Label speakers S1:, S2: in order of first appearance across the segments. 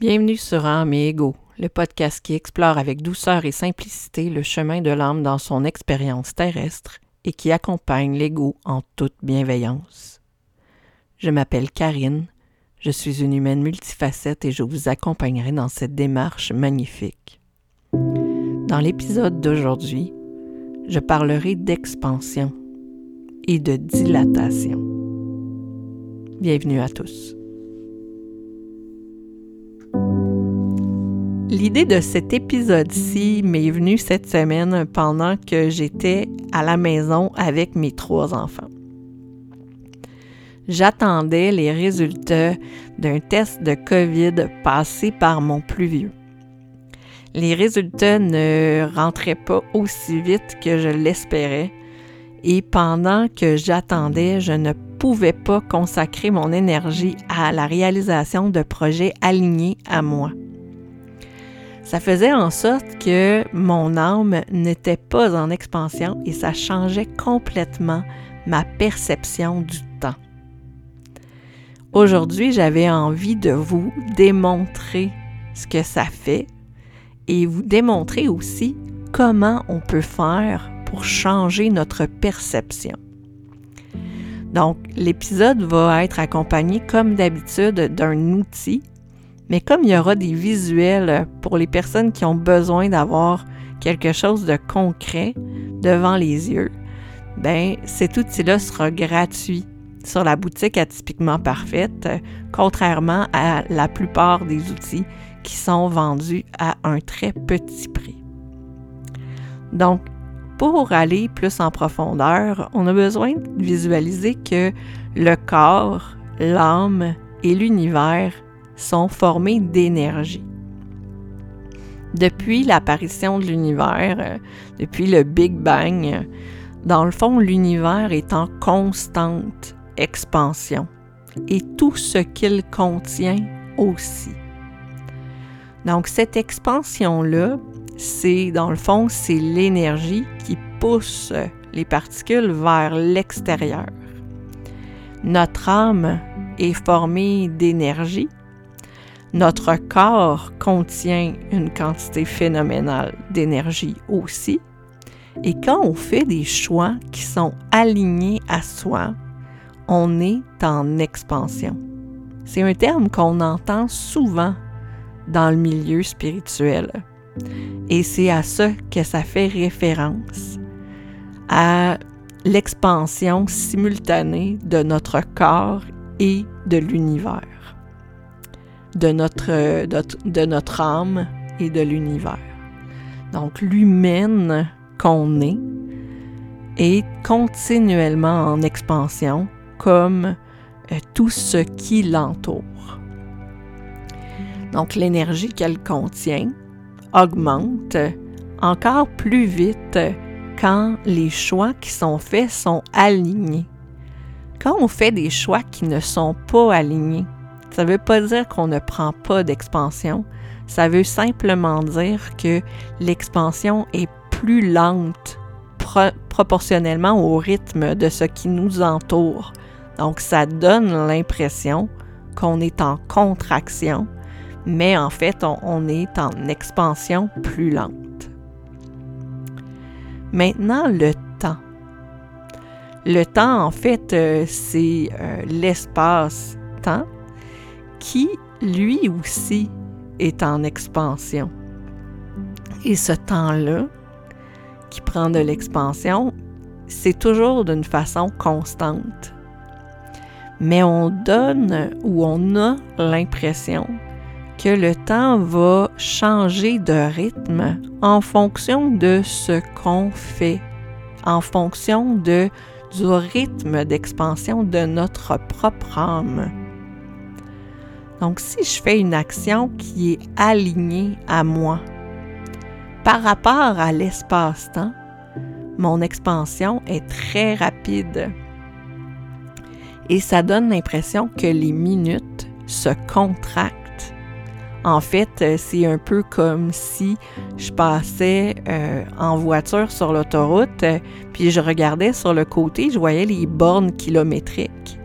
S1: Bienvenue sur Âme et Ego, le podcast qui explore avec douceur et simplicité le chemin de l'âme dans son expérience terrestre et qui accompagne l'ego en toute bienveillance. Je m'appelle Karine, je suis une humaine multifacette et je vous accompagnerai dans cette démarche magnifique. Dans l'épisode d'aujourd'hui, je parlerai d'expansion et de dilatation. Bienvenue à tous. L'idée de cet épisode-ci m'est venue cette semaine pendant que j'étais à la maison avec mes trois enfants. J'attendais les résultats d'un test de COVID passé par mon plus vieux. Les résultats ne rentraient pas aussi vite que je l'espérais et pendant que j'attendais, je ne pouvais pas consacrer mon énergie à la réalisation de projets alignés à moi. Ça faisait en sorte que mon âme n'était pas en expansion et ça changeait complètement ma perception du temps. Aujourd'hui, j'avais envie de vous démontrer ce que ça fait et vous démontrer aussi comment on peut faire pour changer notre perception. Donc, l'épisode va être accompagné comme d'habitude d'un outil mais comme il y aura des visuels pour les personnes qui ont besoin d'avoir quelque chose de concret devant les yeux, ben cet outil-là sera gratuit sur la boutique atypiquement parfaite, contrairement à la plupart des outils qui sont vendus à un très petit prix. Donc, pour aller plus en profondeur, on a besoin de visualiser que le corps, l'âme et l'univers sont formés d'énergie. Depuis l'apparition de l'univers, euh, depuis le Big Bang, dans le fond, l'univers est en constante expansion et tout ce qu'il contient aussi. Donc cette expansion-là, c'est dans le fond, c'est l'énergie qui pousse les particules vers l'extérieur. Notre âme est formée d'énergie notre corps contient une quantité phénoménale d'énergie aussi. Et quand on fait des choix qui sont alignés à soi, on est en expansion. C'est un terme qu'on entend souvent dans le milieu spirituel. Et c'est à ça que ça fait référence, à l'expansion simultanée de notre corps et de l'univers de notre, de, notre âme et de l'univers. Donc l'humaine qu'on est est continuellement en expansion comme euh, tout ce qui l'entoure. Donc l'énergie qu'elle contient augmente encore plus vite quand les choix qui sont faits sont alignés. Quand on fait des choix qui ne sont pas alignés, ça ne veut pas dire qu'on ne prend pas d'expansion. Ça veut simplement dire que l'expansion est plus lente proportionnellement au rythme de ce qui nous entoure. Donc, ça donne l'impression qu'on est en contraction, mais en fait, on, est en expansion plus lente. Maintenant, le temps. Le temps, en fait, euh, c'est euh, l'espace-temps qui, lui aussi, est en expansion. Et ce temps-là, qui prend de l'expansion, c'est toujours d'une façon constante. Mais on donne ou on a l'impression que le temps va changer de rythme en fonction de ce qu'on fait, en fonction de, du rythme d'expansion de notre propre âme. Donc, si je fais une action qui est alignée à moi par rapport à l'espace-temps, mon expansion est très rapide. Et ça donne l'impression que les minutes se contractent. En fait, euh, c'est un peu comme si je passais euh, en voiture sur l'autoroute, euh, puis je regardais sur le côté, je voyais les bornes kilométriques.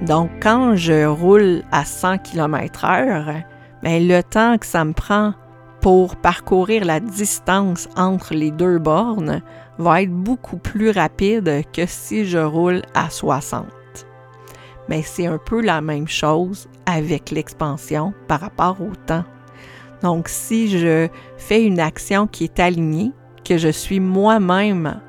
S1: Donc, quand je roule à 100 km/h, mais le temps que ça me prend pour parcourir la distance entre les deux bornes va être beaucoup plus rapide que si je roule à 60. Mais c'est un peu la même chose avec l'expansion par rapport au temps. Donc si je fais une action qui est alignée, que je suis moi-même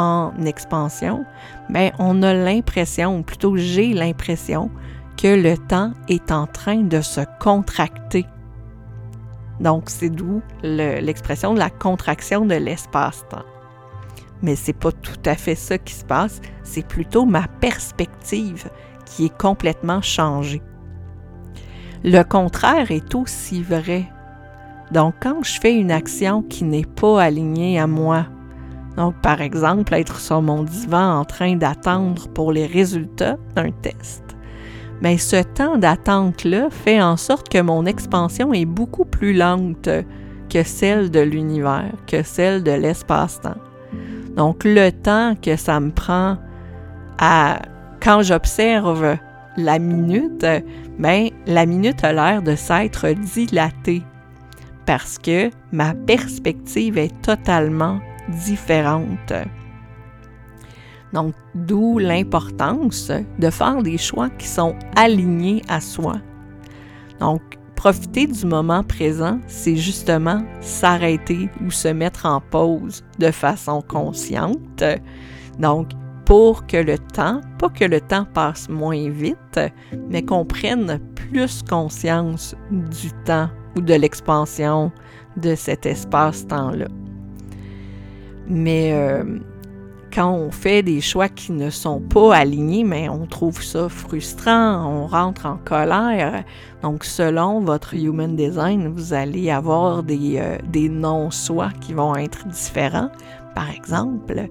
S1: en expansion, mais on a l'impression, ou plutôt j'ai l'impression, que le temps est en train de se contracter. Donc, c'est d'où l'expression de la contraction de l'espace-temps. Mais c'est pas tout à fait ça qui se passe, c'est plutôt ma perspective qui est complètement changée. Le contraire est aussi vrai. Donc, quand je fais une action qui n'est pas alignée à moi, donc par exemple être sur mon divan en train d'attendre pour les résultats d'un test, mais ce temps d'attente-là fait en sorte que mon expansion est beaucoup plus lente que celle de l'univers, que celle de l'espace-temps. Donc le temps que ça me prend à quand j'observe la minute, ben la minute a l'air de s'être dilatée parce que ma perspective est totalement différente. Donc, d'où l'importance de faire des choix qui sont alignés à soi. Donc, profiter du moment présent, c'est justement s'arrêter ou se mettre en pause de façon consciente. Donc, pour que le temps, pas que le temps passe moins vite, mais qu'on prenne plus conscience du temps ou de l'expansion de cet espace-temps-là. Mais euh, quand on fait des choix qui ne sont pas alignés, mais on trouve ça frustrant, on rentre en colère. Donc, selon votre Human Design, vous allez avoir des, euh, non-soi qui vont être différents, par exemple.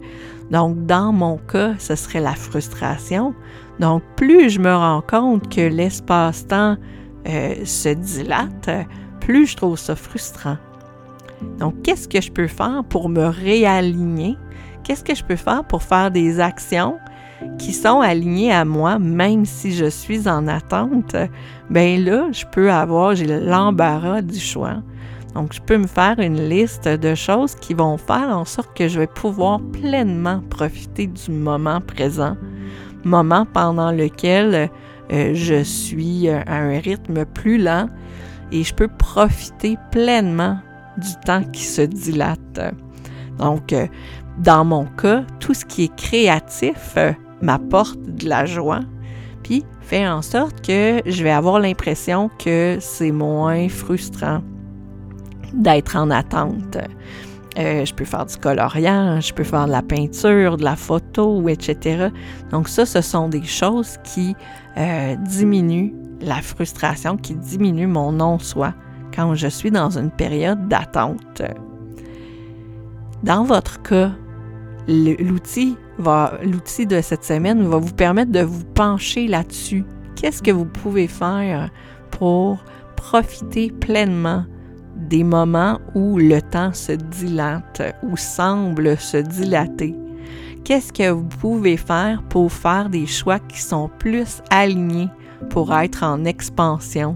S1: Donc, dans mon cas, ce serait la frustration. Donc, plus je me rends compte que l'espace-temps euh, se dilate, plus je trouve ça frustrant. Donc, qu'est-ce que je peux faire pour me réaligner? Qu'est-ce que je peux faire pour faire des actions qui sont alignées à moi, même si je suis en attente, ben là, je peux avoir, j'ai l'embarras du choix. Donc, je peux me faire une liste de choses qui vont faire en sorte que je vais pouvoir pleinement profiter du moment présent, moment pendant lequel euh, je suis à un rythme plus lent et je peux profiter pleinement du temps qui se dilate. Donc, euh, dans mon cas, tout ce qui est créatif euh, m'apporte de la joie, puis fait en sorte que je vais avoir l'impression que c'est moins frustrant d'être en attente. Euh, je peux faire du coloriage, je peux faire de la peinture, de la photo, etc. Donc ça, ce sont des choses qui diminuent la frustration, qui diminuent mon non-soi quand je suis dans une période d'attente. Dans votre cas, l'outil l'outil de cette semaine va vous permettre de vous pencher là-dessus. Qu'est-ce que vous pouvez faire pour profiter pleinement des moments où le temps se dilate ou semble se dilater? Qu'est-ce que vous pouvez faire pour faire des choix qui sont plus alignés pour être en expansion?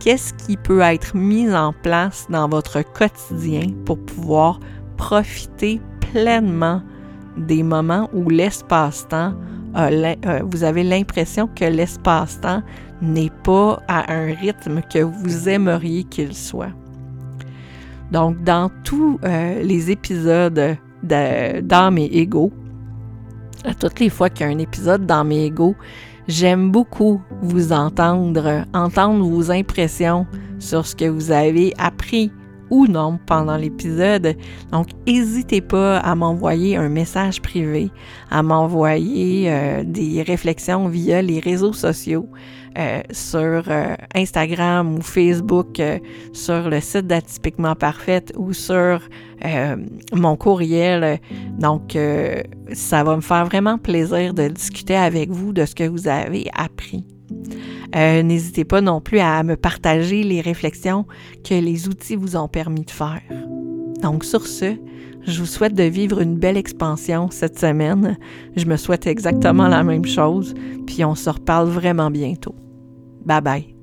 S1: Qu'est-ce qui peut être mis en place dans votre quotidien pour pouvoir profiter pleinement des moments où l'espace-temps, euh, vous avez l'impression que l'espace-temps n'est pas à un rythme que vous aimeriez qu'il soit. Donc, dans tous euh, les épisodes dans mes égaux, à toutes les fois qu'il y a un épisode dans mes égaux, j'aime beaucoup vous entendre, entendre vos impressions sur ce que vous avez appris ou non pendant l'épisode. Donc, n'hésitez pas à m'envoyer un message privé, à m'envoyer euh, des réflexions via les réseaux sociaux. Euh, sur euh, Instagram ou Facebook, sur le site d'Atypiquement Parfaite ou sur mon courriel. Donc, ça va me faire vraiment plaisir de discuter avec vous de ce que vous avez appris. Euh, n'hésitez pas non plus à me partager les réflexions que les outils vous ont permis de faire. Donc sur ce, je vous souhaite de vivre une belle expansion cette semaine. Je me souhaite exactement la même chose, puis on se reparle vraiment bientôt. Bye bye.